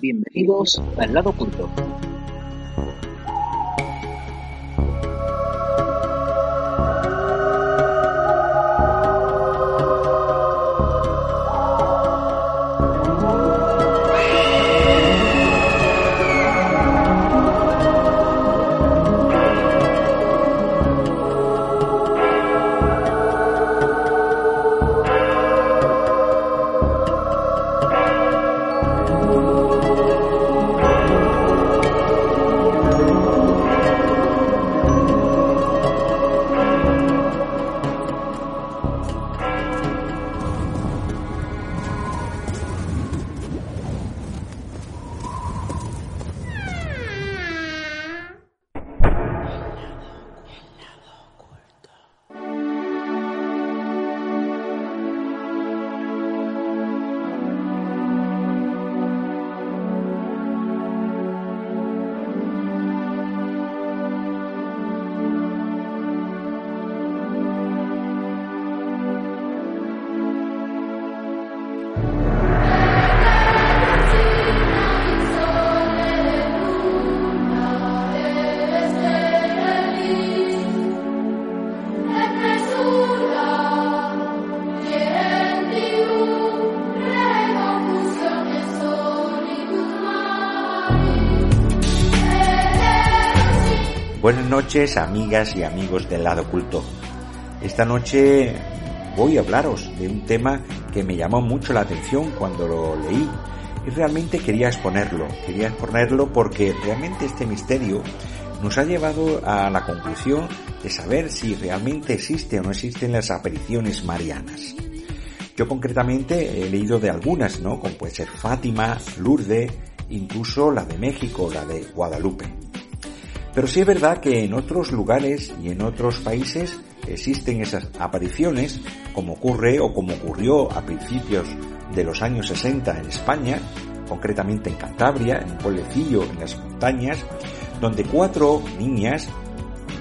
Bienvenidos al lado oculto. Noches, amigas y amigos del lado oculto. Esta noche voy a hablaros de un tema que me llamó mucho la atención cuando lo leí y realmente quería exponerlo. Quería exponerlo porque realmente este misterio nos ha llevado a la conclusión de saber si realmente existe o no existen las apariciones marianas. Yo concretamente he leído de algunas, ¿no? Como puede ser Fátima, Lourdes, incluso la de México, la de Guadalupe. Pero sí es verdad que en otros lugares y en otros países existen esas apariciones, como ocurre o como ocurrió a principios de los años 60 en España, concretamente en Cantabria, en un pueblecillo en las montañas, donde cuatro niñas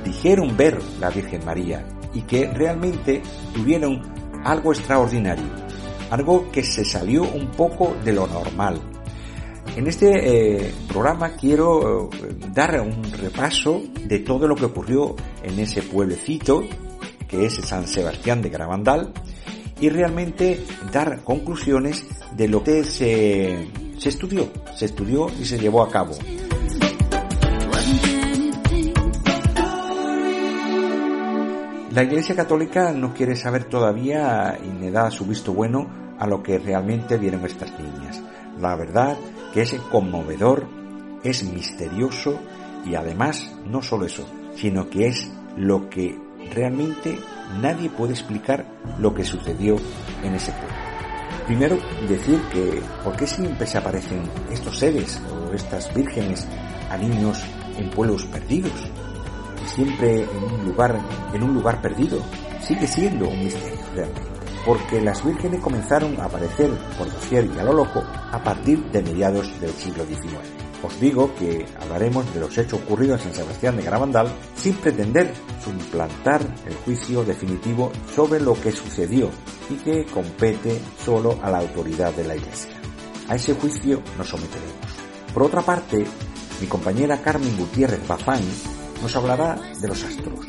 dijeron ver la Virgen María y que realmente tuvieron algo extraordinario, algo que se salió un poco de lo normal, en este eh, programa quiero eh, dar un repaso de todo lo que ocurrió en ese pueblecito que es San Sebastián de Gravandal y realmente dar conclusiones de lo que se, se estudió, se estudió y se llevó a cabo. La Iglesia Católica no quiere saber todavía y le da su visto bueno a lo que realmente vieron estas niñas. La verdad que es conmovedor, es misterioso y además no solo eso, sino que es lo que realmente nadie puede explicar lo que sucedió en ese pueblo. Primero decir que ¿por qué siempre se aparecen estos seres o estas vírgenes a niños en pueblos perdidos? Siempre en un lugar, en un lugar perdido. Sigue siendo un misterio realmente porque las vírgenes comenzaron a aparecer por doquier y a lo loco a partir de mediados del siglo XIX. Os digo que hablaremos de los hechos ocurridos en Sebastián de Gravandal sin pretender suplantar el juicio definitivo sobre lo que sucedió y que compete solo a la autoridad de la Iglesia. A ese juicio nos someteremos. Por otra parte, mi compañera Carmen Gutiérrez Bazán nos hablará de los astros,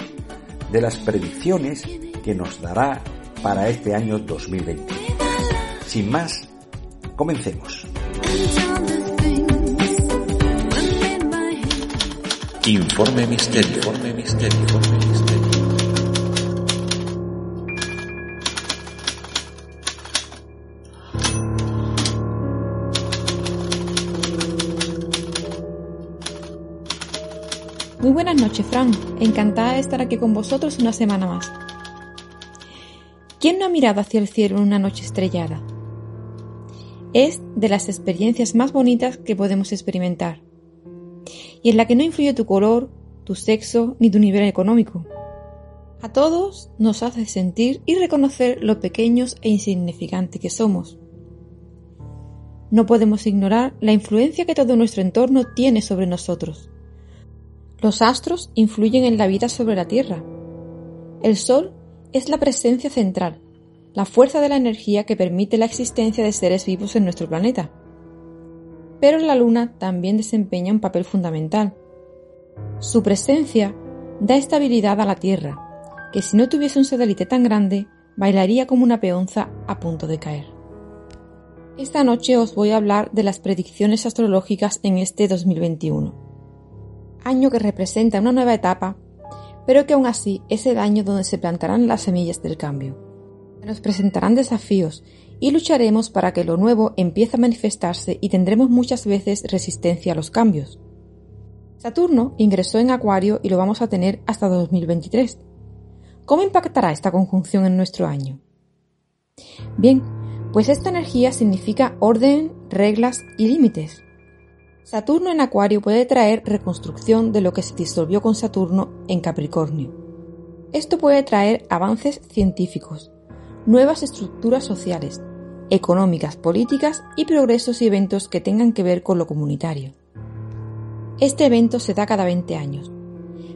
de las predicciones que nos dará para este año 2020. Sin más, comencemos. Informe Misterio. Informe Misterio. Informe Misterio. Muy buenas noches, Fran. Encantada de estar aquí con vosotros una semana más. ¿Quién no ha mirado hacia el cielo en una noche estrellada? es de las experiencias más bonitas que podemos experimentar y en la que no influye tu color, tu sexo ni tu nivel económico. A todos nos hace sentir y reconocer lo pequeños e insignificantes que somos. No podemos ignorar la influencia que todo nuestro entorno tiene sobre nosotros. Los astros influyen en la vida sobre la Tierra. El Sol es la presencia central, la fuerza de la energía que permite la existencia de seres vivos en nuestro planeta. Pero la Luna también desempeña un papel fundamental. Su presencia da estabilidad a la Tierra, que si no tuviese un satélite tan grande, bailaría como una peonza a punto de caer. Esta noche os voy a hablar de las predicciones astrológicas en este 2021, año que representa una nueva etapa, pero que aún así es el año donde se plantarán las semillas del cambio. Nos presentarán desafíos y lucharemos para que lo nuevo empiece a manifestarse y tendremos muchas veces resistencia a los cambios. Saturno ingresó en Acuario y lo vamos a tener hasta 2023 ¿Cómo impactará esta conjunción en nuestro año? Bien, pues esta energía significa orden, reglas y límites. Saturno en Acuario puede traer reconstrucción de lo que se disolvió con Saturno en Capricornio. Esto puede traer avances científicos, nuevas estructuras sociales, económicas, políticas y progresos y eventos que tengan que ver con lo comunitario. Este evento se da cada 20 años,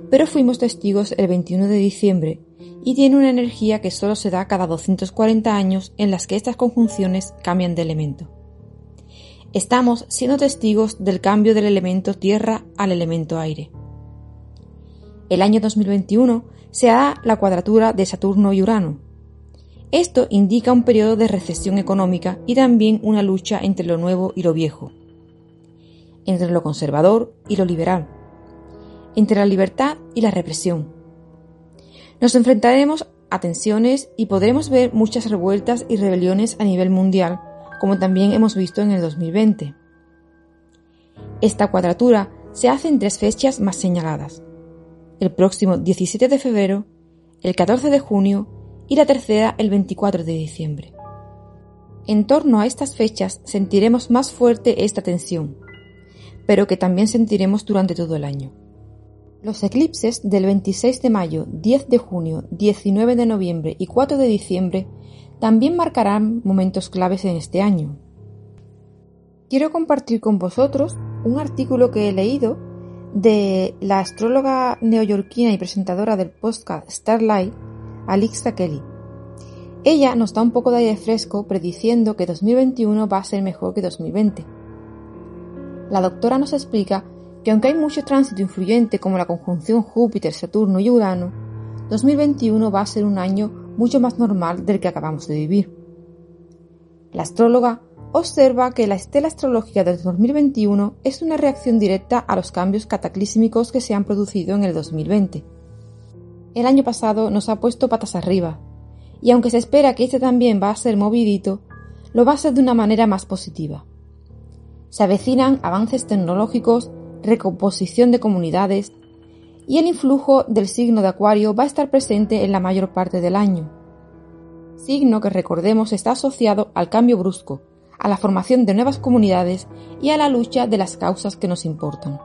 pero fuimos testigos el 21 de diciembre y tiene una energía que solo se da cada 240 años en las que estas conjunciones cambian de elemento. Estamos siendo testigos del cambio del elemento tierra al elemento aire. El año 2021 se da la cuadratura de Saturno y Urano. Esto indica un periodo de recesión económica y también una lucha entre lo nuevo y lo viejo, entre lo conservador y lo liberal, entre la libertad y la represión, nos enfrentaremos a tensiones y podremos ver muchas revueltas y rebeliones a nivel mundial, como también hemos visto en el 2020. Esta cuadratura se hace en tres fechas más señaladas. El próximo 17 de febrero, el 14 de junio y la tercera el 24 de diciembre. En torno a estas fechas sentiremos más fuerte esta tensión, pero que también sentiremos durante todo el año. Los eclipses del 26 de mayo, 10 de junio, 19 de noviembre y 4 de diciembre también marcarán momentos claves en este año. Quiero compartir con vosotros un artículo que he leído de la astróloga neoyorquina y presentadora del podcast Starlight, Alexa Kelly. Ella nos da un poco de aire fresco prediciendo que 2021 va a ser mejor que 2020. La doctora nos explica que aunque hay mucho tránsito influyente como la conjunción Júpiter, Saturno y Urano, 2021 va a ser un año mucho más normal del que acabamos de vivir. La astróloga observa que la estela astrológica del 2021 es una reacción directa a los cambios cataclísmicos que se han producido en el 2020. El año pasado nos ha puesto patas arriba, y aunque se espera que este también va a ser movidito, lo va a ser de una manera más positiva. Se avecinan avances tecnológicos recomposición de comunidades, y el influjo del signo de Acuario va a estar presente en la mayor parte del año. Signo que recordemos está asociado al cambio brusco, a la formación de nuevas comunidades y a la lucha de las causas que nos importan.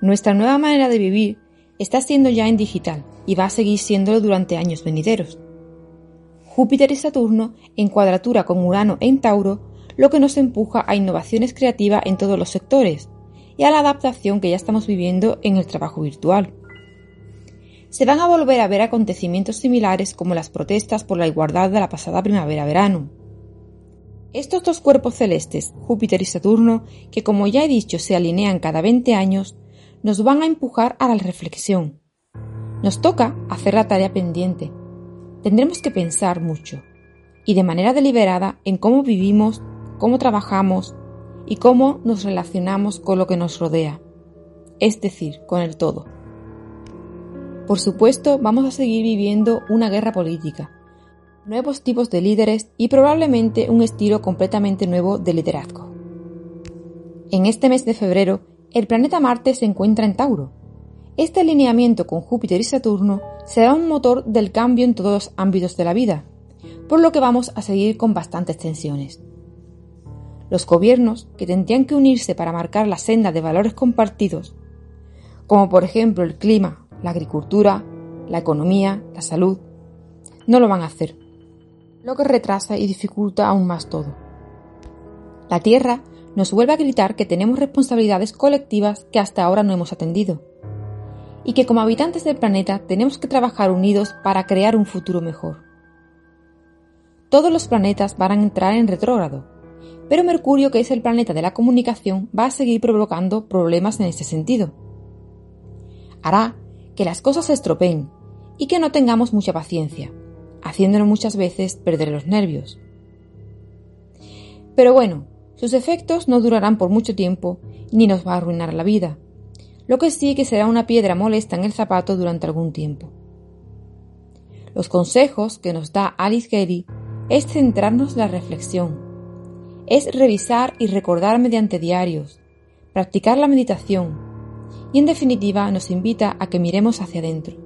Nuestra nueva manera de vivir está siendo ya en digital y va a seguir siéndolo durante años venideros. Júpiter y Saturno en cuadratura con Urano en Tauro, lo que nos empuja a innovaciones creativas en todos los sectores, y a la adaptación que ya estamos viviendo en el trabajo virtual. Se van a volver a ver acontecimientos similares como las protestas por la igualdad de la pasada primavera-verano. Estos dos cuerpos celestes, Júpiter y Saturno, que como ya he dicho se alinean cada 20 años, nos van a empujar a la reflexión. Nos toca hacer la tarea pendiente. Tendremos que pensar mucho y de manera deliberada en cómo vivimos, cómo trabajamos, y cómo nos relacionamos con lo que nos rodea, es decir, con el todo. Por supuesto, vamos a seguir viviendo una guerra política, nuevos tipos de líderes y probablemente un estilo completamente nuevo de liderazgo. En este mes de febrero, el planeta Marte se encuentra en Tauro. Este alineamiento con Júpiter y Saturno será un motor del cambio en todos los ámbitos de la vida, por lo que vamos a seguir con bastantes tensiones. Los gobiernos que tendrían que unirse para marcar la senda de valores compartidos, como por ejemplo el clima, la agricultura, la economía, la salud, no lo van a hacer, lo que retrasa y dificulta aún más todo. La Tierra nos vuelve a gritar que tenemos responsabilidades colectivas que hasta ahora no hemos atendido, y que como habitantes del planeta tenemos que trabajar unidos para crear un futuro mejor. Todos los planetas van a entrar en retrógrado, pero Mercurio, que es el planeta de la comunicación, va a seguir provocando problemas en este sentido. Hará que las cosas se estropeen y que no tengamos mucha paciencia, haciéndonos muchas veces perder los nervios. Pero bueno, sus efectos no durarán por mucho tiempo ni nos va a arruinar la vida, lo que sí que será una piedra molesta en el zapato durante algún tiempo. Los consejos que nos da Alice Gary es centrarnos en la reflexión, es revisar y recordar mediante diarios, practicar la meditación y en definitiva nos invita a que miremos hacia adentro.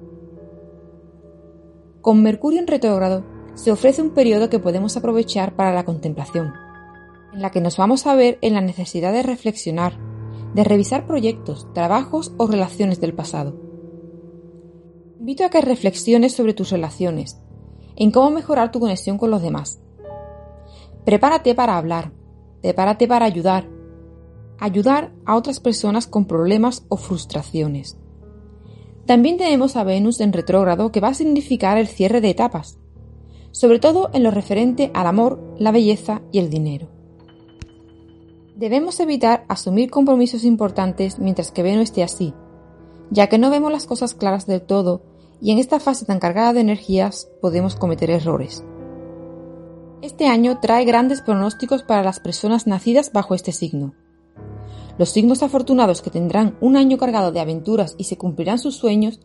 Con Mercurio en retrógrado se ofrece un periodo que podemos aprovechar para la contemplación, en la que nos vamos a ver en la necesidad de reflexionar, de revisar proyectos, trabajos o relaciones del pasado. Invito a que reflexiones sobre tus relaciones, en cómo mejorar tu conexión con los demás, Prepárate para hablar, prepárate para ayudar, ayudar a otras personas con problemas o frustraciones. También tenemos a Venus en retrógrado que va a significar el cierre de etapas, sobre todo en lo referente al amor, la belleza y el dinero. Debemos evitar asumir compromisos importantes mientras que Venus esté así, ya que no vemos las cosas claras del todo y en esta fase tan cargada de energías podemos cometer errores. Este año trae grandes pronósticos para las personas nacidas bajo este signo. Los signos afortunados que tendrán un año cargado de aventuras y se cumplirán sus sueños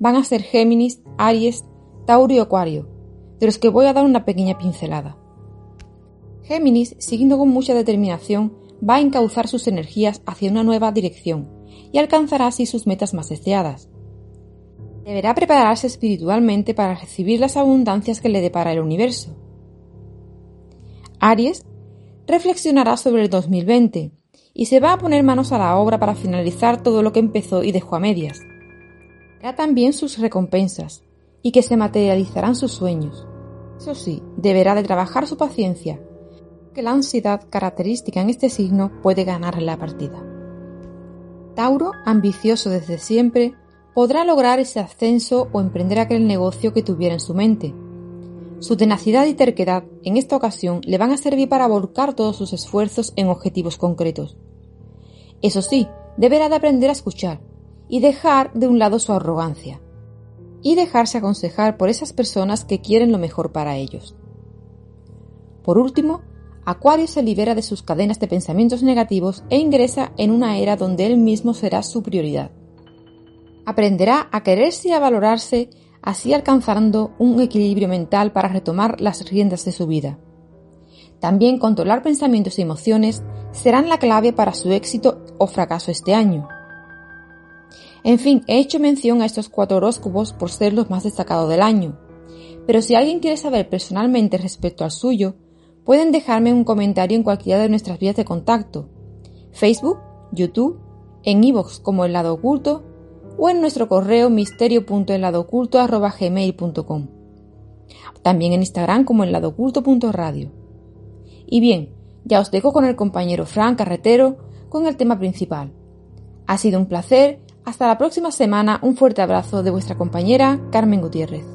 van a ser Géminis, Aries, Tauro y Acuario, de los que voy a dar una pequeña pincelada. Géminis, siguiendo con mucha determinación, va a encauzar sus energías hacia una nueva dirección y alcanzará así sus metas más deseadas. Deberá prepararse espiritualmente para recibir las abundancias que le depara el universo Aries reflexionará sobre el 2020 y se va a poner manos a la obra para finalizar todo lo que empezó y dejó a medias. Verá también sus recompensas y que se materializarán sus sueños. Eso sí, deberá de trabajar su paciencia, que la ansiedad característica en este signo puede ganar la partida. Tauro, ambicioso desde siempre, podrá lograr ese ascenso o emprender aquel negocio que tuviera en su mente, su tenacidad y terquedad en esta ocasión le van a servir para volcar todos sus esfuerzos en objetivos concretos. Eso sí, deberá de aprender a escuchar y dejar de un lado su arrogancia y dejarse aconsejar por esas personas que quieren lo mejor para ellos. Por último, Acuario se libera de sus cadenas de pensamientos negativos e ingresa en una era donde él mismo será su prioridad. Aprenderá a quererse y a valorarse así alcanzando un equilibrio mental para retomar las riendas de su vida. También controlar pensamientos y emociones serán la clave para su éxito o fracaso este año. En fin, he hecho mención a estos cuatro horóscopos por ser los más destacados del año, pero si alguien quiere saber personalmente respecto al suyo, pueden dejarme un comentario en cualquiera de nuestras vías de contacto, Facebook, YouTube, en iVoox como el lado oculto o en nuestro correo misterio.eladoculto.gmail.com. También en Instagram como eladoculto.radio. Y bien, ya os dejo con el compañero Fran Carretero con el tema principal. Ha sido un placer. Hasta la próxima semana. Un fuerte abrazo de vuestra compañera Carmen Gutiérrez.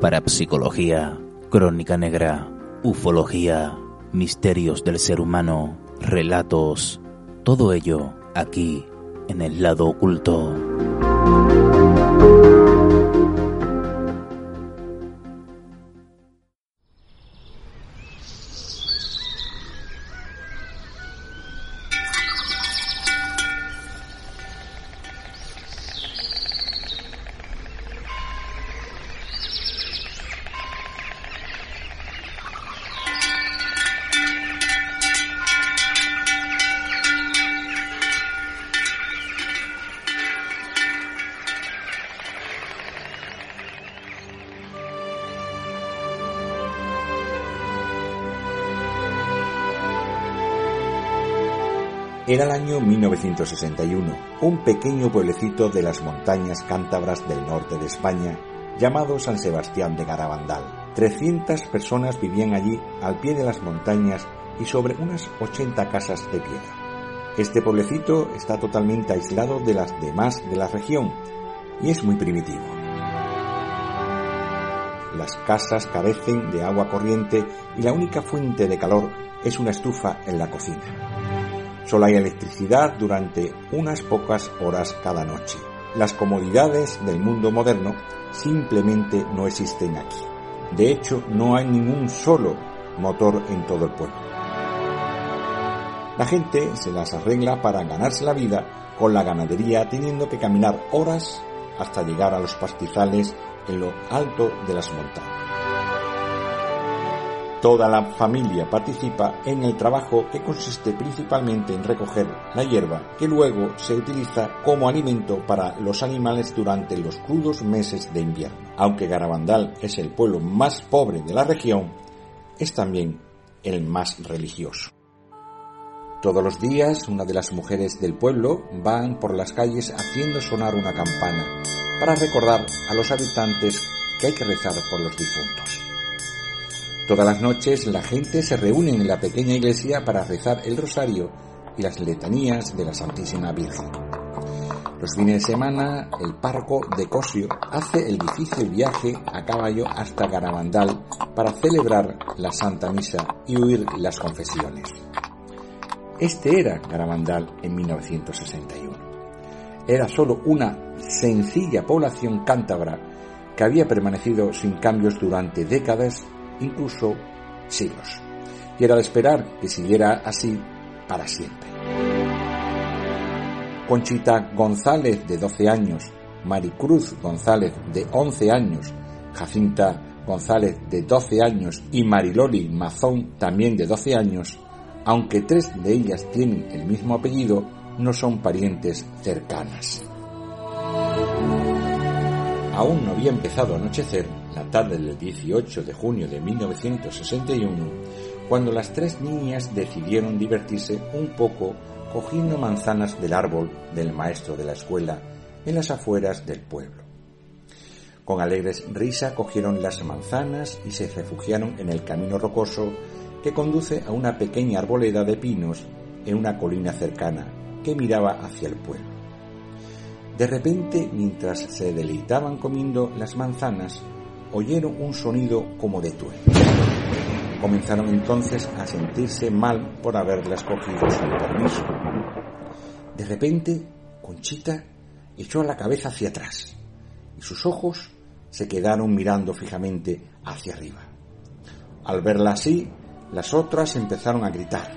Para psicología, crónica negra, ufología, misterios del ser humano, relatos, todo ello aquí en el lado oculto. Era el año 1961. Un pequeño pueblecito de las montañas cántabras del norte de España, llamado San Sebastián de Garabandal. 300 personas vivían allí al pie de las montañas y sobre unas 80 casas de piedra. Este pueblecito está totalmente aislado de las demás de la región y es muy primitivo. Las casas carecen de agua corriente y la única fuente de calor es una estufa en la cocina. Solo hay electricidad durante unas pocas horas cada noche. Las comodidades del mundo moderno simplemente no existen aquí. De hecho, no hay ningún solo motor en todo el pueblo. La gente se las arregla para ganarse la vida con la ganadería teniendo que caminar horas hasta llegar a los pastizales en lo alto de las montañas. Toda la familia participa en el trabajo que consiste principalmente en recoger la hierba que luego se utiliza como alimento para los animales durante los crudos meses de invierno. Aunque Garabandal es el pueblo más pobre de la región, es también el más religioso. Todos los días una de las mujeres del pueblo van por las calles haciendo sonar una campana para recordar a los habitantes que hay que rezar por los difuntos. Todas las noches la gente se reúne en la pequeña iglesia para rezar el rosario y las letanías de la Santísima Virgen. Los fines de semana, el párroco de Cosio hace el difícil viaje a caballo hasta Garabandal para celebrar la Santa Misa y huir las confesiones. Este era Garabandal en 1961. Era solo una sencilla población cántabra que había permanecido sin cambios durante décadas incluso siglos. Y era de esperar que siguiera así para siempre. Conchita González, de 12 años, Maricruz González, de 11 años, Jacinta González, de 12 años, y Mariloli Mazón, también de 12 años, aunque tres de ellas tienen el mismo apellido, no son parientes cercanas. Aún no había empezado a anochecer la tarde del 18 de junio de 1961, cuando las tres niñas decidieron divertirse un poco cogiendo manzanas del árbol del maestro de la escuela en las afueras del pueblo. Con alegres risa cogieron las manzanas y se refugiaron en el camino rocoso que conduce a una pequeña arboleda de pinos en una colina cercana que miraba hacia el pueblo. De repente, mientras se deleitaban comiendo las manzanas, oyeron un sonido como de tuel. Comenzaron entonces a sentirse mal por haberlas cogido sin permiso. De repente, Conchita echó la cabeza hacia atrás y sus ojos se quedaron mirando fijamente hacia arriba. Al verla así, las otras empezaron a gritar.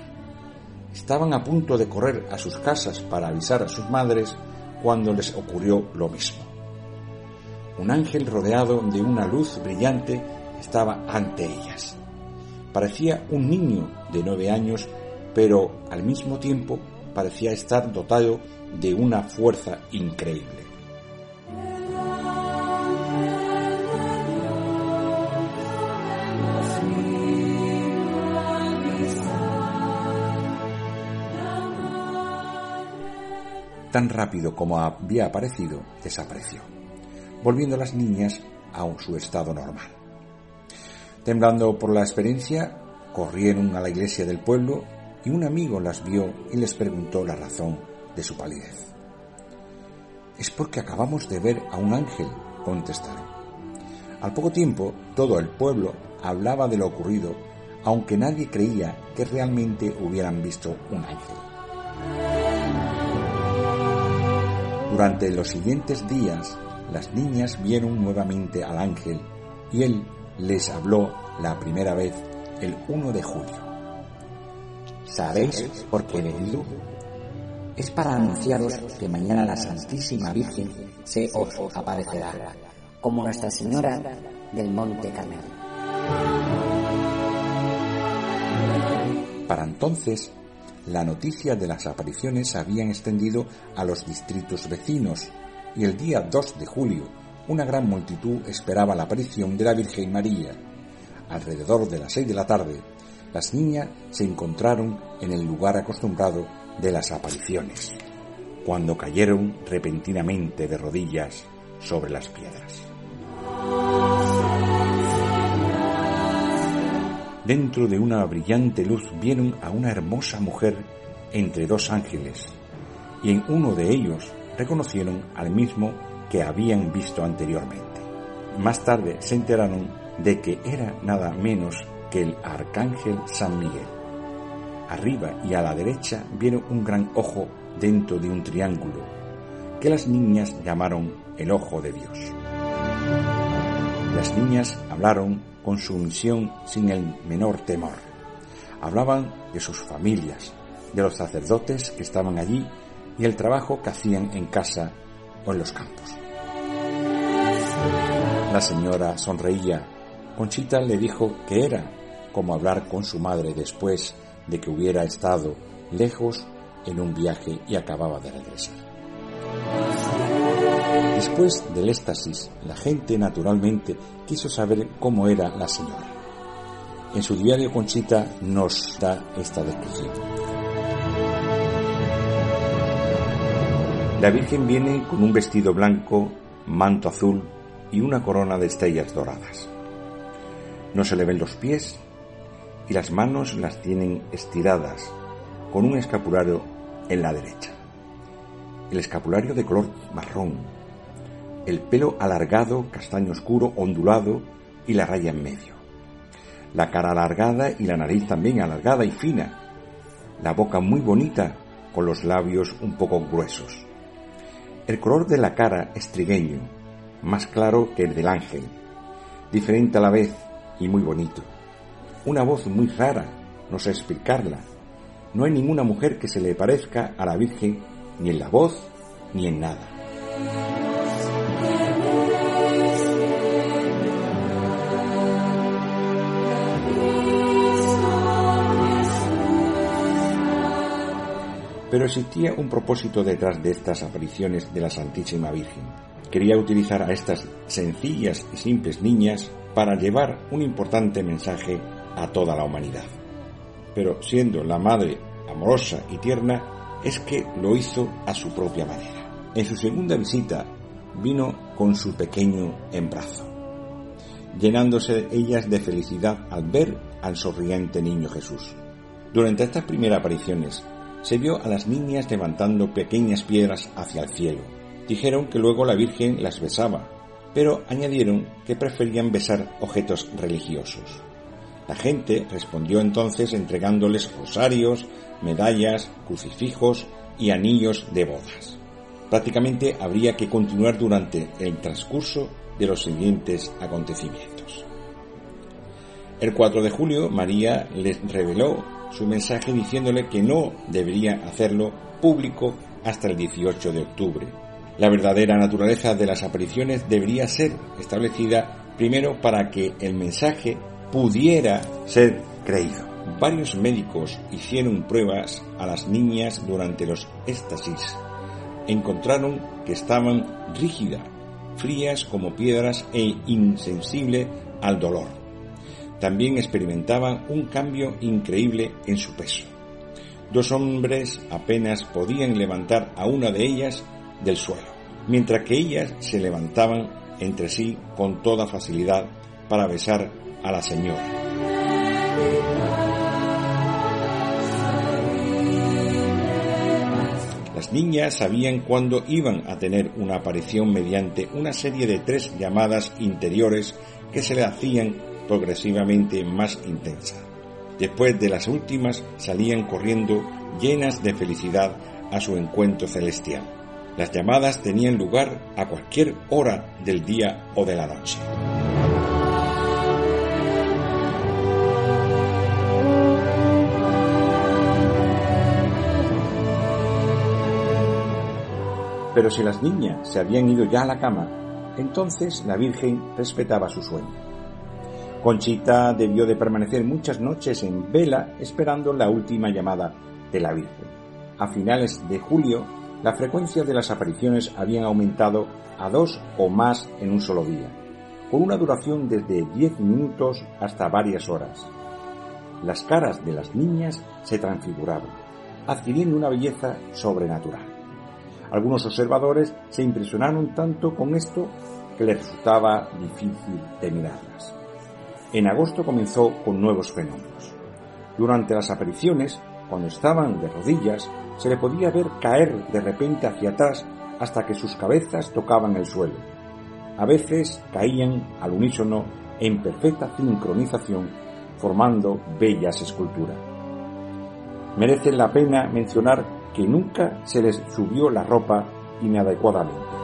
Estaban a punto de correr a sus casas para avisar a sus madres cuando les ocurrió lo mismo. Un ángel rodeado de una luz brillante estaba ante ellas. Parecía un niño de nueve años, pero al mismo tiempo parecía estar dotado de una fuerza increíble. tan rápido como había aparecido, desapareció, volviendo las niñas a su estado normal. Temblando por la experiencia, corrieron a la iglesia del pueblo y un amigo las vio y les preguntó la razón de su palidez. Es porque acabamos de ver a un ángel, contestaron. Al poco tiempo, todo el pueblo hablaba de lo ocurrido, aunque nadie creía que realmente hubieran visto un ángel. Durante los siguientes días, las niñas vieron nuevamente al ángel y él les habló la primera vez el 1 de julio. ¿Sabéis por qué he venido? Es para anunciaros que mañana la Santísima Virgen se os aparecerá, como Nuestra Señora del Monte Carmelo. Para entonces, la noticia de las apariciones se habían extendido a los distritos vecinos y el día 2 de julio una gran multitud esperaba la aparición de la Virgen María. Alrededor de las seis de la tarde, las niñas se encontraron en el lugar acostumbrado de las apariciones, cuando cayeron repentinamente de rodillas sobre las piedras. Dentro de una brillante luz vieron a una hermosa mujer entre dos ángeles, y en uno de ellos reconocieron al mismo que habían visto anteriormente. Más tarde se enteraron de que era nada menos que el arcángel San Miguel. Arriba y a la derecha vieron un gran ojo dentro de un triángulo, que las niñas llamaron el ojo de Dios. Las niñas hablaron con su misión sin el menor temor. Hablaban de sus familias, de los sacerdotes que estaban allí y el trabajo que hacían en casa o en los campos. La señora sonreía. Conchita le dijo que era como hablar con su madre después de que hubiera estado lejos en un viaje y acababa de regresar. Después del éxtasis, la gente naturalmente quiso saber cómo era la señora. En su diario Conchita nos da esta descripción. La Virgen viene con un vestido blanco, manto azul y una corona de estrellas doradas. No se le ven los pies y las manos las tienen estiradas con un escapulario en la derecha. El escapulario de color marrón, el pelo alargado, castaño oscuro, ondulado y la raya en medio. La cara alargada y la nariz también alargada y fina. La boca muy bonita con los labios un poco gruesos. El color de la cara es trigueño, más claro que el del ángel, diferente a la vez y muy bonito. Una voz muy rara, no sé explicarla. No hay ninguna mujer que se le parezca a la Virgen ni en la voz ni en nada. Pero existía un propósito detrás de estas apariciones de la Santísima Virgen. Quería utilizar a estas sencillas y simples niñas para llevar un importante mensaje a toda la humanidad. Pero siendo la madre amorosa y tierna, es que lo hizo a su propia manera. En su segunda visita vino con su pequeño en brazo, llenándose ellas de felicidad al ver al sonriente niño Jesús. Durante estas primeras apariciones, se vio a las niñas levantando pequeñas piedras hacia el cielo. Dijeron que luego la Virgen las besaba, pero añadieron que preferían besar objetos religiosos. La gente respondió entonces entregándoles rosarios, medallas, crucifijos y anillos de bodas. Prácticamente habría que continuar durante el transcurso de los siguientes acontecimientos. El 4 de julio María les reveló su mensaje diciéndole que no debería hacerlo público hasta el 18 de octubre. La verdadera naturaleza de las apariciones debería ser establecida primero para que el mensaje pudiera ser creído. Varios médicos hicieron pruebas a las niñas durante los éxtasis. Encontraron que estaban rígidas, frías como piedras e insensibles al dolor también experimentaban un cambio increíble en su peso. Dos hombres apenas podían levantar a una de ellas del suelo, mientras que ellas se levantaban entre sí con toda facilidad para besar a la señora. Las niñas sabían cuándo iban a tener una aparición mediante una serie de tres llamadas interiores que se le hacían progresivamente más intensa. Después de las últimas salían corriendo llenas de felicidad a su encuentro celestial. Las llamadas tenían lugar a cualquier hora del día o de la noche. Pero si las niñas se habían ido ya a la cama, entonces la Virgen respetaba su sueño. Conchita debió de permanecer muchas noches en vela esperando la última llamada de la Virgen. A finales de julio, la frecuencia de las apariciones habían aumentado a dos o más en un solo día, con una duración desde 10 minutos hasta varias horas. Las caras de las niñas se transfiguraban. adquiriendo una belleza sobrenatural. Algunos observadores se impresionaron tanto con esto que les resultaba difícil de mirarlas. En agosto comenzó con nuevos fenómenos. Durante las apariciones, cuando estaban de rodillas, se le podía ver caer de repente hacia atrás hasta que sus cabezas tocaban el suelo. A veces caían al unísono en perfecta sincronización, formando bellas esculturas. Merece la pena mencionar que nunca se les subió la ropa inadecuadamente.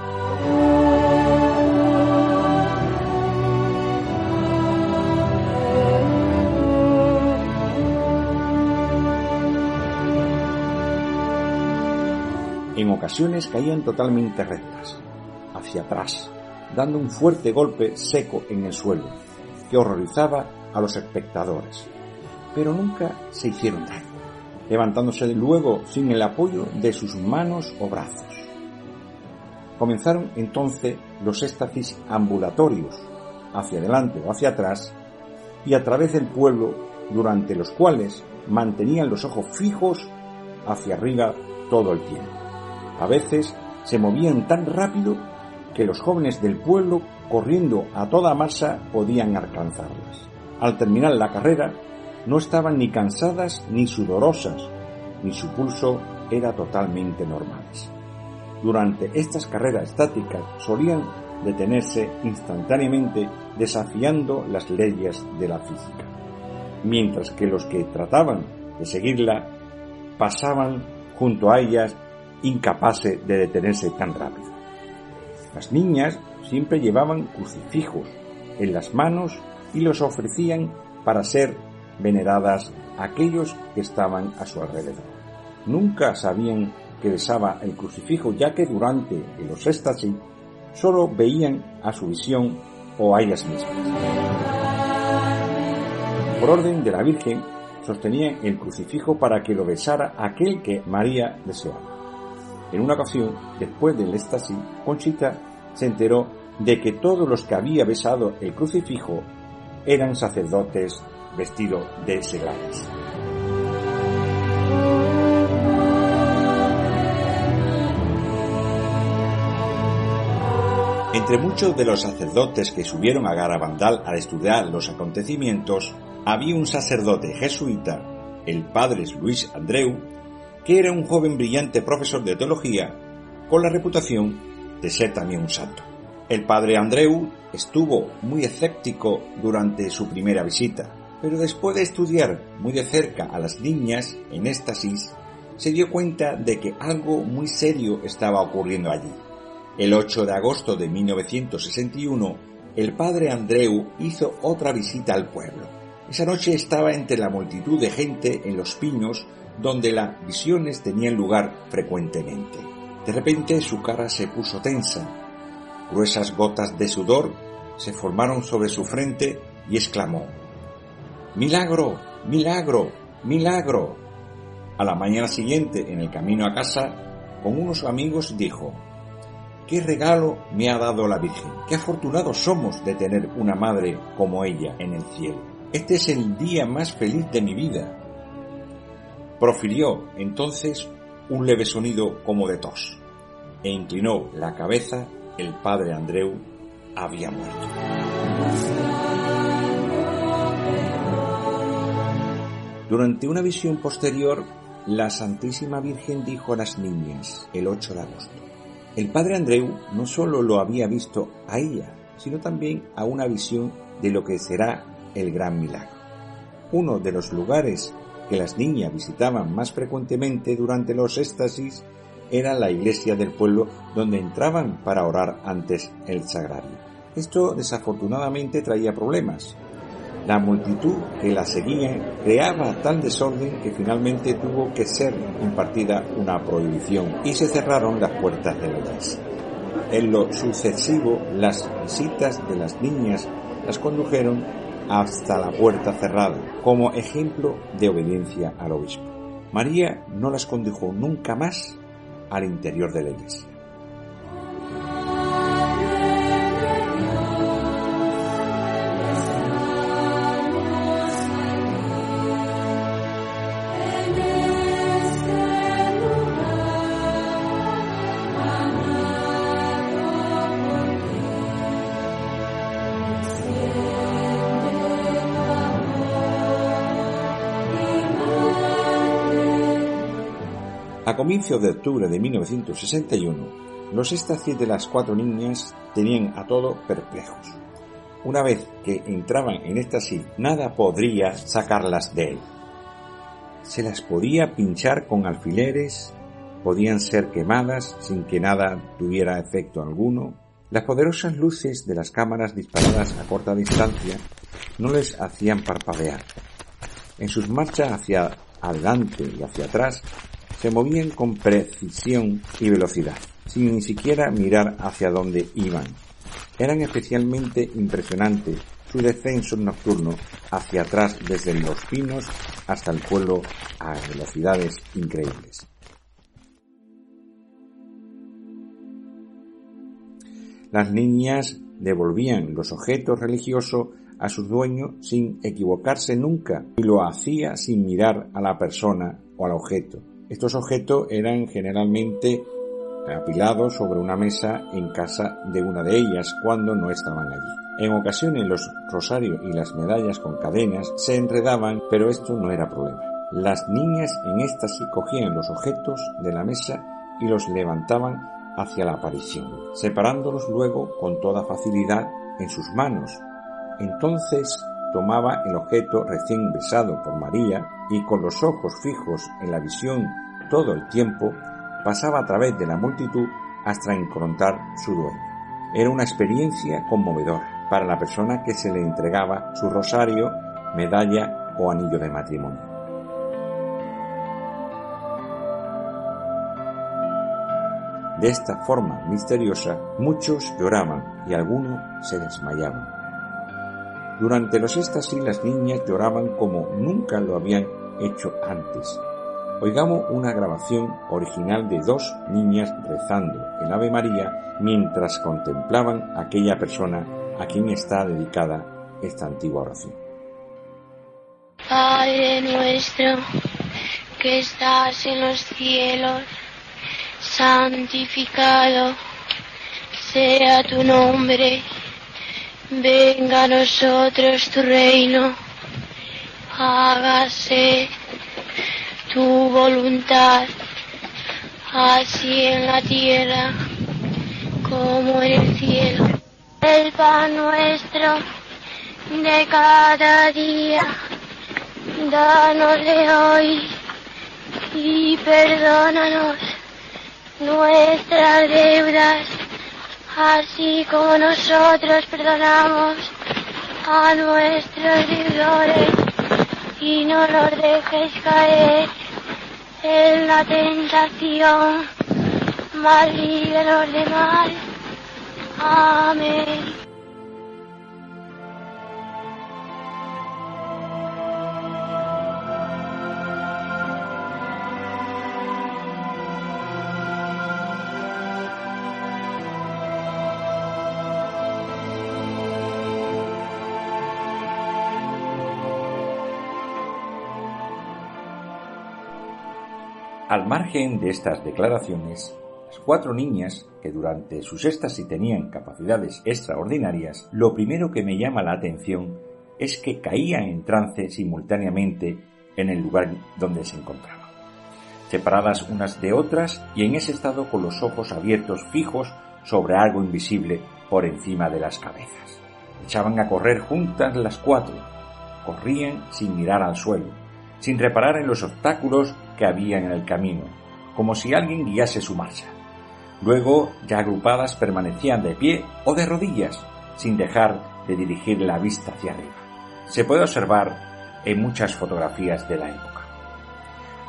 Ocasiones caían totalmente rectas, hacia atrás, dando un fuerte golpe seco en el suelo, que horrorizaba a los espectadores, pero nunca se hicieron daño, levantándose luego sin el apoyo de sus manos o brazos. Comenzaron entonces los éxtasis ambulatorios, hacia adelante o hacia atrás, y a través del pueblo, durante los cuales mantenían los ojos fijos hacia arriba todo el tiempo. A veces se movían tan rápido que los jóvenes del pueblo, corriendo a toda masa, podían alcanzarlas. Al terminar la carrera, no estaban ni cansadas ni sudorosas, ni su pulso era totalmente normal. Durante estas carreras estáticas solían detenerse instantáneamente desafiando las leyes de la física, mientras que los que trataban de seguirla pasaban junto a ellas incapaces de detenerse tan rápido. Las niñas siempre llevaban crucifijos en las manos y los ofrecían para ser veneradas a aquellos que estaban a su alrededor. Nunca sabían que besaba el crucifijo ya que durante los éxtasis solo veían a su visión o a ellas mismas. Por orden de la Virgen, sostenían el crucifijo para que lo besara aquel que María deseaba. En una ocasión, después del éxtasis, Conchita se enteró de que todos los que había besado el crucifijo eran sacerdotes vestidos de seglares. Entre muchos de los sacerdotes que subieron a Garabandal a estudiar los acontecimientos, había un sacerdote jesuita, el padre Luis Andreu, que era un joven brillante profesor de teología, con la reputación de ser también un santo. El padre Andreu estuvo muy escéptico durante su primera visita, pero después de estudiar muy de cerca a las niñas en éxtasis, se dio cuenta de que algo muy serio estaba ocurriendo allí. El 8 de agosto de 1961, el padre Andreu hizo otra visita al pueblo. Esa noche estaba entre la multitud de gente en los pinos donde las visiones tenían lugar frecuentemente. De repente su cara se puso tensa. Gruesas gotas de sudor se formaron sobre su frente y exclamó, Milagro, milagro, milagro. A la mañana siguiente, en el camino a casa, con unos amigos dijo, qué regalo me ha dado la Virgen. Qué afortunados somos de tener una madre como ella en el cielo. Este es el día más feliz de mi vida. Profirió entonces un leve sonido como de tos e inclinó la cabeza. El padre Andreu había muerto. Durante una visión posterior, la Santísima Virgen dijo a las niñas el 8 de agosto, el padre Andreu no solo lo había visto a ella, sino también a una visión de lo que será el gran milagro. Uno de los lugares que las niñas visitaban más frecuentemente durante los éxtasis era la iglesia del pueblo donde entraban para orar antes el sagrario. Esto desafortunadamente traía problemas. La multitud que la seguía creaba tal desorden que finalmente tuvo que ser impartida una prohibición y se cerraron las puertas de la iglesia. En lo sucesivo, las visitas de las niñas las condujeron hasta la puerta cerrada, como ejemplo de obediencia al obispo. María no las condujo nunca más al interior de la iglesia. A comienzos de octubre de 1961, los éxtasis de las cuatro niñas tenían a todos perplejos. Una vez que entraban en éxtasis, nada podría sacarlas de él. Se las podía pinchar con alfileres, podían ser quemadas sin que nada tuviera efecto alguno. Las poderosas luces de las cámaras disparadas a corta distancia no les hacían parpadear. En sus marchas hacia adelante y hacia atrás se movían con precisión y velocidad, sin ni siquiera mirar hacia dónde iban. Eran especialmente impresionantes su descenso nocturno hacia atrás desde los pinos hasta el pueblo a velocidades increíbles. Las niñas devolvían los objetos religiosos a sus dueños sin equivocarse nunca y lo hacía sin mirar a la persona o al objeto. Estos objetos eran generalmente apilados sobre una mesa en casa de una de ellas cuando no estaban allí. En ocasiones los rosarios y las medallas con cadenas se enredaban, pero esto no era problema. Las niñas en éxtasis cogían los objetos de la mesa y los levantaban hacia la aparición, separándolos luego con toda facilidad en sus manos. Entonces tomaba el objeto recién besado por María y con los ojos fijos en la visión todo el tiempo, pasaba a través de la multitud hasta encontrar su dueño. Era una experiencia conmovedora para la persona que se le entregaba su rosario, medalla o anillo de matrimonio. De esta forma misteriosa, muchos lloraban y algunos se desmayaban. Durante los éxtasis las niñas lloraban como nunca lo habían hecho antes. Oigamos una grabación original de dos niñas rezando el Ave María mientras contemplaban a aquella persona a quien está dedicada esta antigua oración. Padre nuestro que estás en los cielos, santificado sea tu nombre Venga a nosotros tu reino, hágase tu voluntad, así en la tierra como en el cielo. El pan nuestro de cada día, de hoy y perdónanos nuestras deudas así como nosotros perdonamos a nuestros deudores y no nos dejes caer en la tentación, mal de mal. Amén. Al margen de estas declaraciones, las cuatro niñas, que durante sus éxtasis tenían capacidades extraordinarias, lo primero que me llama la atención es que caían en trance simultáneamente en el lugar donde se encontraban, separadas unas de otras y en ese estado con los ojos abiertos fijos sobre algo invisible por encima de las cabezas. Echaban a correr juntas las cuatro, corrían sin mirar al suelo, sin reparar en los obstáculos que había en el camino, como si alguien guiase su marcha. Luego, ya agrupadas, permanecían de pie o de rodillas, sin dejar de dirigir la vista hacia arriba. Se puede observar en muchas fotografías de la época.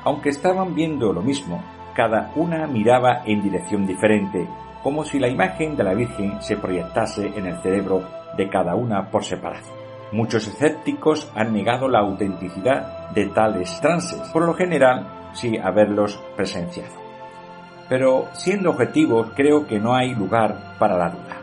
Aunque estaban viendo lo mismo, cada una miraba en dirección diferente, como si la imagen de la Virgen se proyectase en el cerebro de cada una por separado. Muchos escépticos han negado la autenticidad de tales trances, por lo general sin haberlos presenciado. Pero siendo objetivos, creo que no hay lugar para la duda.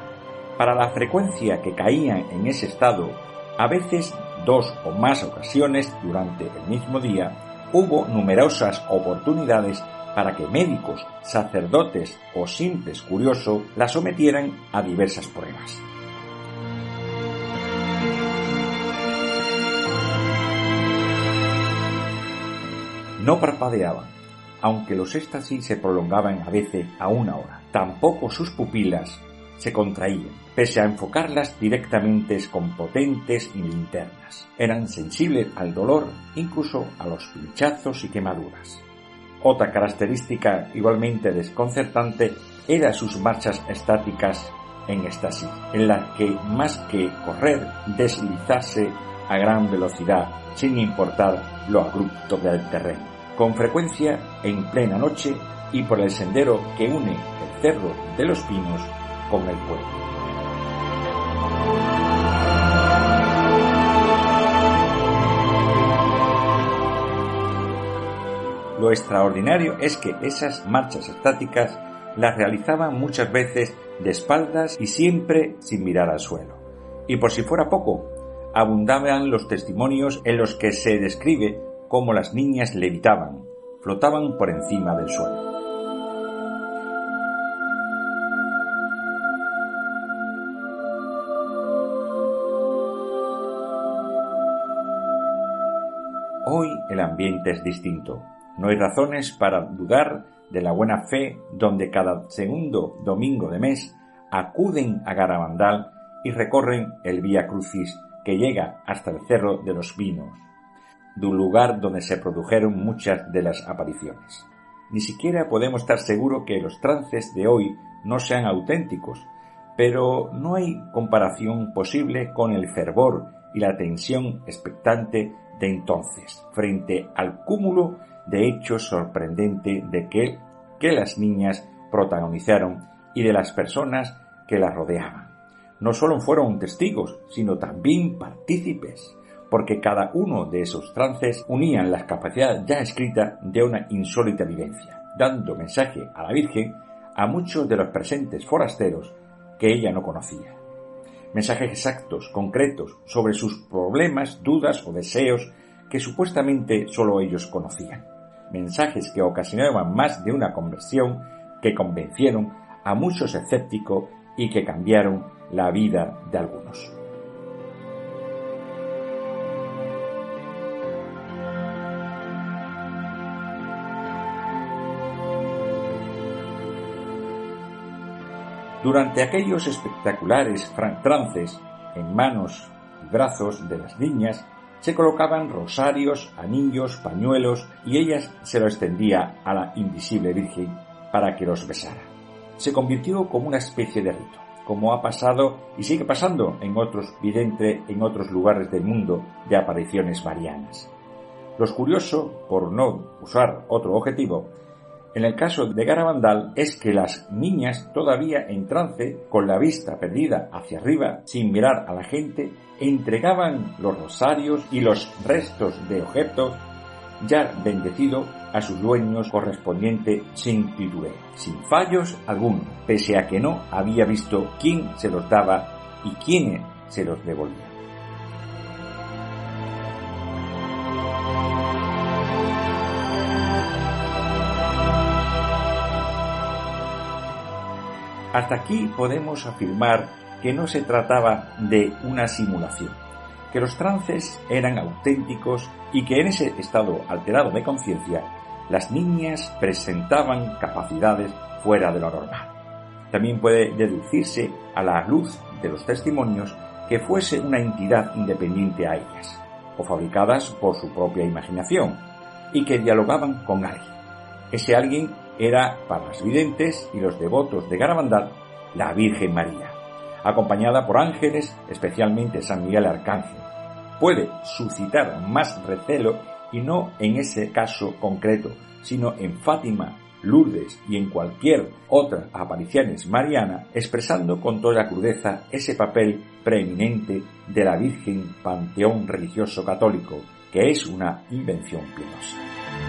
Para la frecuencia que caían en ese estado, a veces dos o más ocasiones durante el mismo día, hubo numerosas oportunidades para que médicos, sacerdotes o simples curiosos la sometieran a diversas pruebas. No parpadeaban, aunque los éxtasis se prolongaban a veces a una hora. Tampoco sus pupilas se contraían, pese a enfocarlas directamente con potentes linternas. Eran sensibles al dolor, incluso a los pinchazos y quemaduras. Otra característica igualmente desconcertante era sus marchas estáticas en éxtasis, en las que más que correr, deslizarse a gran velocidad, sin importar lo abrupto del terreno. Con frecuencia en plena noche y por el sendero que une el Cerro de los Pinos con el pueblo. Lo extraordinario es que esas marchas estáticas las realizaban muchas veces de espaldas y siempre sin mirar al suelo. Y por si fuera poco, abundaban los testimonios en los que se describe cómo las niñas levitaban, flotaban por encima del suelo. Hoy el ambiente es distinto. No hay razones para dudar de la buena fe donde cada segundo domingo de mes acuden a Garabandal y recorren el Vía Crucis que llega hasta el Cerro de los Vinos, de un lugar donde se produjeron muchas de las apariciones. Ni siquiera podemos estar seguros que los trances de hoy no sean auténticos, pero no hay comparación posible con el fervor y la tensión expectante de entonces, frente al cúmulo de hechos sorprendentes de que, que las niñas protagonizaron y de las personas que las rodeaban. No solo fueron testigos, sino también partícipes, porque cada uno de esos trances unían las capacidades ya escritas de una insólita vivencia, dando mensaje a la Virgen a muchos de los presentes forasteros que ella no conocía. Mensajes exactos, concretos, sobre sus problemas, dudas o deseos que supuestamente solo ellos conocían mensajes que ocasionaban más de una conversión, que convencieron a muchos escépticos y que cambiaron la vida de algunos. Durante aquellos espectaculares trances en manos y brazos de las niñas, se colocaban rosarios, anillos, pañuelos y ellas se lo extendía a la invisible Virgen para que los besara. Se convirtió como una especie de rito, como ha pasado y sigue pasando en otros videntes en otros lugares del mundo de apariciones marianas. Lo curioso, por no usar otro objetivo, en el caso de Garabandal es que las niñas todavía en trance, con la vista perdida hacia arriba, sin mirar a la gente, entregaban los rosarios y los restos de objetos ya bendecidos a sus dueños correspondiente sin titulé, sin fallos alguno, pese a que no había visto quién se los daba y quién se los devolvía. Hasta aquí podemos afirmar que no se trataba de una simulación, que los trances eran auténticos y que en ese estado alterado de conciencia las niñas presentaban capacidades fuera de lo normal. También puede deducirse a la luz de los testimonios que fuese una entidad independiente a ellas, o fabricadas por su propia imaginación, y que dialogaban con alguien. Ese alguien era para los videntes y los devotos de Garabandal la Virgen María, acompañada por ángeles, especialmente San Miguel Arcángel. Puede suscitar más recelo y no en ese caso concreto, sino en Fátima, Lourdes y en cualquier otra apariciones mariana, expresando con toda crudeza ese papel preeminente de la Virgen Panteón religioso católico, que es una invención piadosa.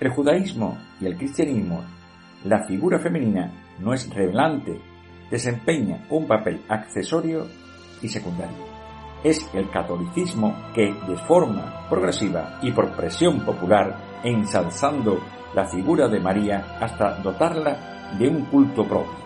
El judaísmo y el cristianismo, la figura femenina no es revelante, desempeña un papel accesorio y secundario. Es el catolicismo que, de forma progresiva y por presión popular, ensalzando la figura de María hasta dotarla de un culto propio,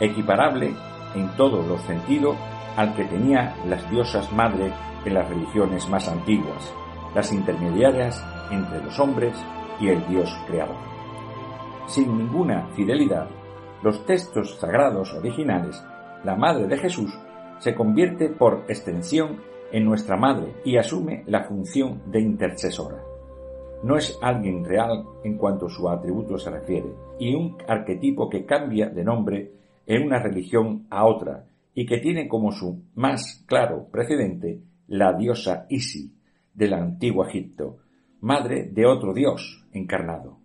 equiparable en todos los sentidos al que tenía las diosas madre en las religiones más antiguas, las intermediarias entre los hombres y el Dios creador. Sin ninguna fidelidad, los textos sagrados originales, la Madre de Jesús se convierte por extensión en nuestra Madre y asume la función de intercesora. No es alguien real en cuanto a su atributo se refiere, y un arquetipo que cambia de nombre en una religión a otra y que tiene como su más claro precedente la diosa Isi del antiguo Egipto, madre de otro dios encarnado,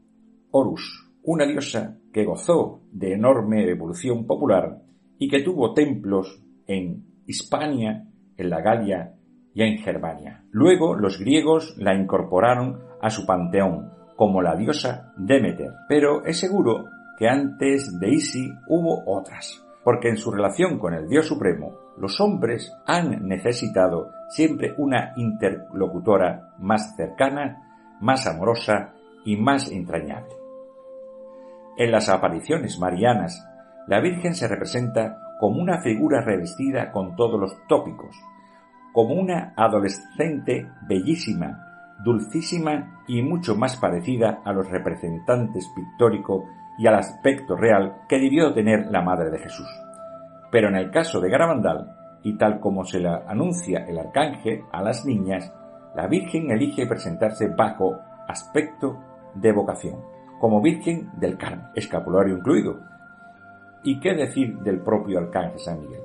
Horus, una diosa que gozó de enorme evolución popular y que tuvo templos en Hispania, en la Galia y en Germania. Luego los griegos la incorporaron a su panteón como la diosa Demeter, pero es seguro que antes de Isi hubo otras, porque en su relación con el Dios Supremo, los hombres han necesitado siempre una interlocutora más cercana, más amorosa y más entrañable. En las apariciones marianas, la Virgen se representa como una figura revestida con todos los tópicos, como una adolescente bellísima, dulcísima y mucho más parecida a los representantes pictóricos y al aspecto real que debió tener la Madre de Jesús. Pero en el caso de Garabandal, y tal como se la anuncia el arcángel a las niñas, la Virgen elige presentarse bajo aspecto de vocación, como Virgen del Carmen, escapulario incluido. ¿Y qué decir del propio arcángel San Miguel?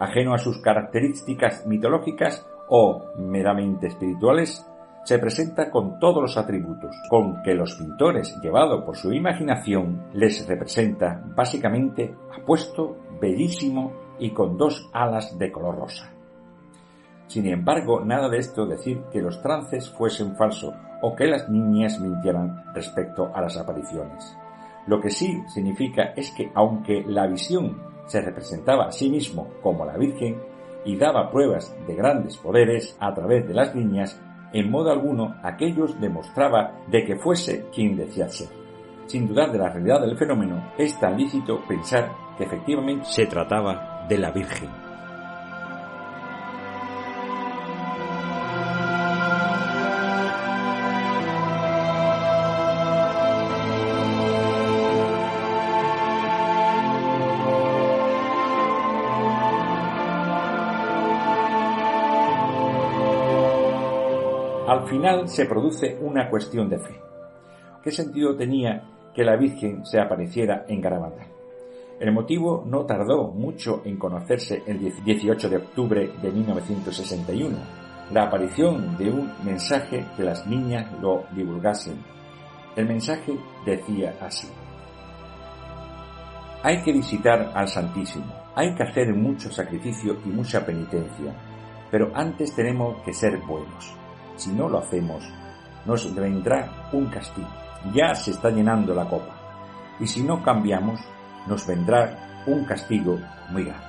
Ajeno a sus características mitológicas o meramente espirituales, se presenta con todos los atributos, con que los pintores, llevados por su imaginación, les representa básicamente apuesto, bellísimo y con dos alas de color rosa. Sin embargo, nada de esto decir que los trances fuesen falsos o que las niñas mintieran respecto a las apariciones. Lo que sí significa es que aunque la visión se representaba a sí mismo como la Virgen y daba pruebas de grandes poderes a través de las niñas, en modo alguno aquellos demostraba de que fuese quien decía ser. Sin dudar de la realidad del fenómeno, es tan lícito pensar que efectivamente se trataba de la Virgen. Final se produce una cuestión de fe. ¿Qué sentido tenía que la Virgen se apareciera en Garabandal? El motivo no tardó mucho en conocerse el 18 de octubre de 1961, la aparición de un mensaje que las niñas lo divulgasen. El mensaje decía así. Hay que visitar al Santísimo, hay que hacer mucho sacrificio y mucha penitencia, pero antes tenemos que ser buenos. Si no lo hacemos, nos vendrá un castigo. Ya se está llenando la copa. Y si no cambiamos, nos vendrá un castigo muy grande.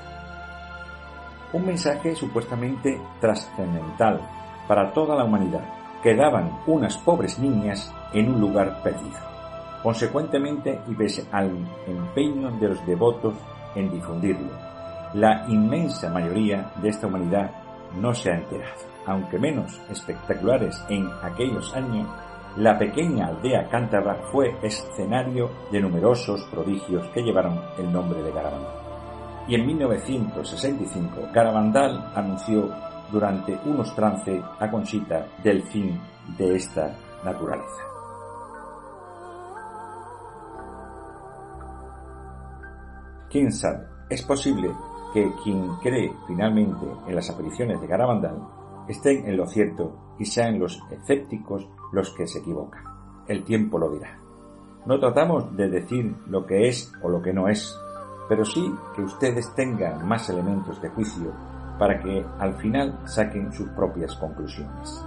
Un mensaje supuestamente trascendental para toda la humanidad. Quedaban unas pobres niñas en un lugar perdido. Consecuentemente, y pese al empeño de los devotos en difundirlo, la inmensa mayoría de esta humanidad no se ha enterado aunque menos espectaculares en aquellos años, la pequeña aldea cántabra fue escenario de numerosos prodigios que llevaron el nombre de Garabandal. Y en 1965, Garabandal anunció durante unos trances a Conchita del fin de esta naturaleza. ¿Quién sabe? Es posible que quien cree finalmente en las apariciones de Garabandal estén en lo cierto y sean los escépticos los que se equivocan. El tiempo lo dirá. No tratamos de decir lo que es o lo que no es, pero sí que ustedes tengan más elementos de juicio para que al final saquen sus propias conclusiones.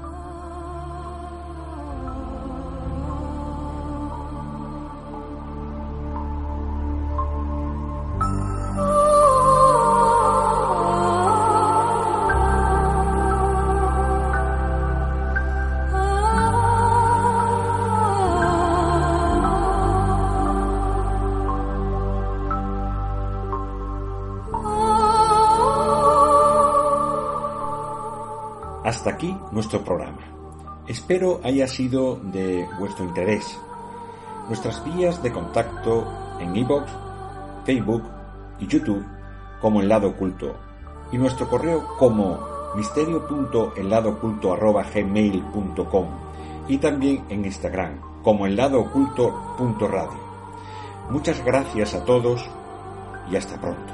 Hasta aquí nuestro programa. Espero haya sido de vuestro interés. Nuestras vías de contacto en iVoox, Facebook y YouTube como El Lado Oculto y nuestro correo como misterio.eladoculto.gmail.com y también en Instagram como el lado oculto.radio. Muchas gracias a todos y hasta pronto.